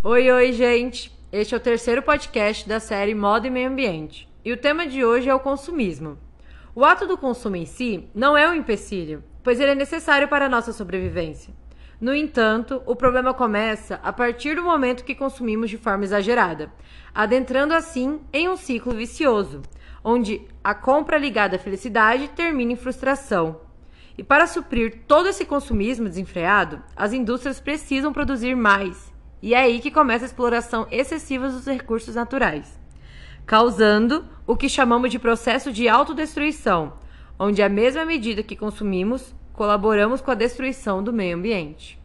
Oi, oi, gente! Este é o terceiro podcast da série Moda e Meio Ambiente. E o tema de hoje é o consumismo. O ato do consumo em si não é um empecilho, pois ele é necessário para a nossa sobrevivência. No entanto, o problema começa a partir do momento que consumimos de forma exagerada, adentrando assim em um ciclo vicioso, onde a compra ligada à felicidade termina em frustração. E para suprir todo esse consumismo desenfreado, as indústrias precisam produzir mais. E é aí que começa a exploração excessiva dos recursos naturais, causando o que chamamos de processo de autodestruição, onde à mesma medida que consumimos, colaboramos com a destruição do meio ambiente.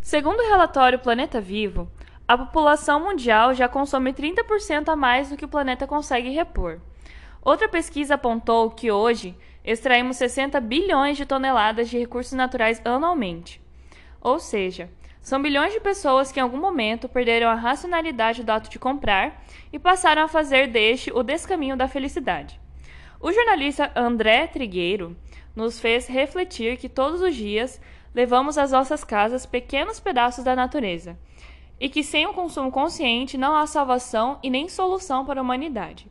Segundo o relatório Planeta Vivo, a população mundial já consome 30% a mais do que o planeta consegue repor. Outra pesquisa apontou que hoje extraímos 60 bilhões de toneladas de recursos naturais anualmente. Ou seja, são bilhões de pessoas que em algum momento perderam a racionalidade do ato de comprar e passaram a fazer deste o descaminho da felicidade. O jornalista André Trigueiro nos fez refletir que todos os dias levamos às nossas casas pequenos pedaços da natureza e que sem o consumo consciente não há salvação e nem solução para a humanidade.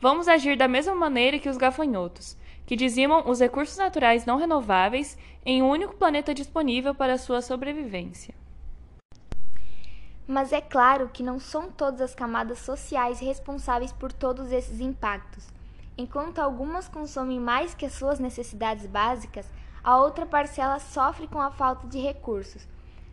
Vamos agir da mesma maneira que os gafanhotos, que dizimam os recursos naturais não renováveis em um único planeta disponível para sua sobrevivência. Mas é claro que não são todas as camadas sociais responsáveis por todos esses impactos. Enquanto algumas consomem mais que as suas necessidades básicas, a outra parcela sofre com a falta de recursos.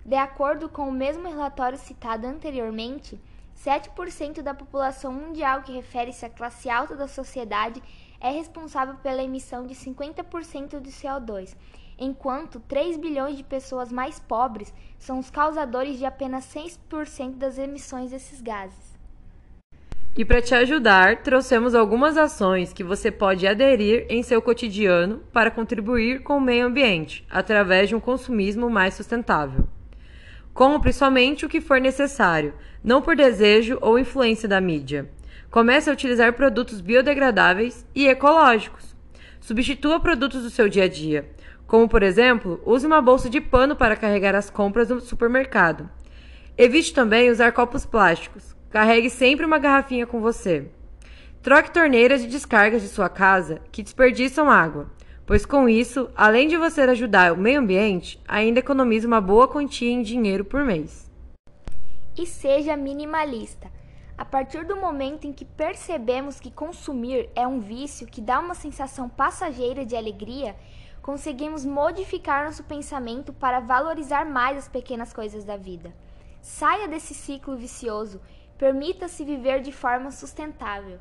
De acordo com o mesmo relatório citado anteriormente, 7% da população mundial que refere-se à classe alta da sociedade é responsável pela emissão de 50% de CO2, enquanto 3 bilhões de pessoas mais pobres são os causadores de apenas 6% das emissões desses gases. E para te ajudar, trouxemos algumas ações que você pode aderir em seu cotidiano para contribuir com o meio ambiente, através de um consumismo mais sustentável. Como principalmente o que for necessário, não por desejo ou influência da mídia. Comece a utilizar produtos biodegradáveis e ecológicos. Substitua produtos do seu dia a dia, como por exemplo, use uma bolsa de pano para carregar as compras no supermercado. Evite também usar copos plásticos. Carregue sempre uma garrafinha com você. Troque torneiras de descargas de sua casa que desperdiçam água, pois com isso, além de você ajudar o meio ambiente, ainda economiza uma boa quantia em dinheiro por mês. E seja minimalista. A partir do momento em que percebemos que consumir é um vício que dá uma sensação passageira de alegria, conseguimos modificar nosso pensamento para valorizar mais as pequenas coisas da vida. Saia desse ciclo vicioso Permita-se viver de forma sustentável.